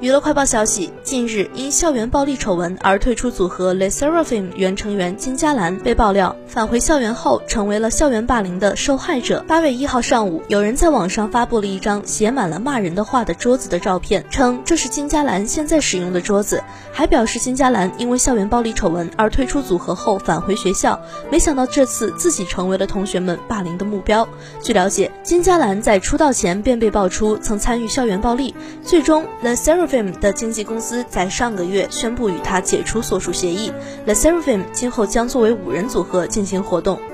娱乐快报消息：近日，因校园暴力丑闻而退出组合 Le Seraphim 原成员金佳兰被爆料返回校园后成为了校园霸凌的受害者。八月一号上午，有人在网上发布了一张写满了骂人的话的桌子的照片，称这是金佳兰现在使用的桌子，还表示金佳兰因为校园暴力丑闻而退出组合后返回学校，没想到这次自己成为了同学们霸凌的目标。据了解，金佳兰在出道前便被爆出曾参与校园暴力，最终 Le Seraphim。的经纪公司在上个月宣布与他解除所属协议，The Seraphim 今后将作为五人组合进行活动。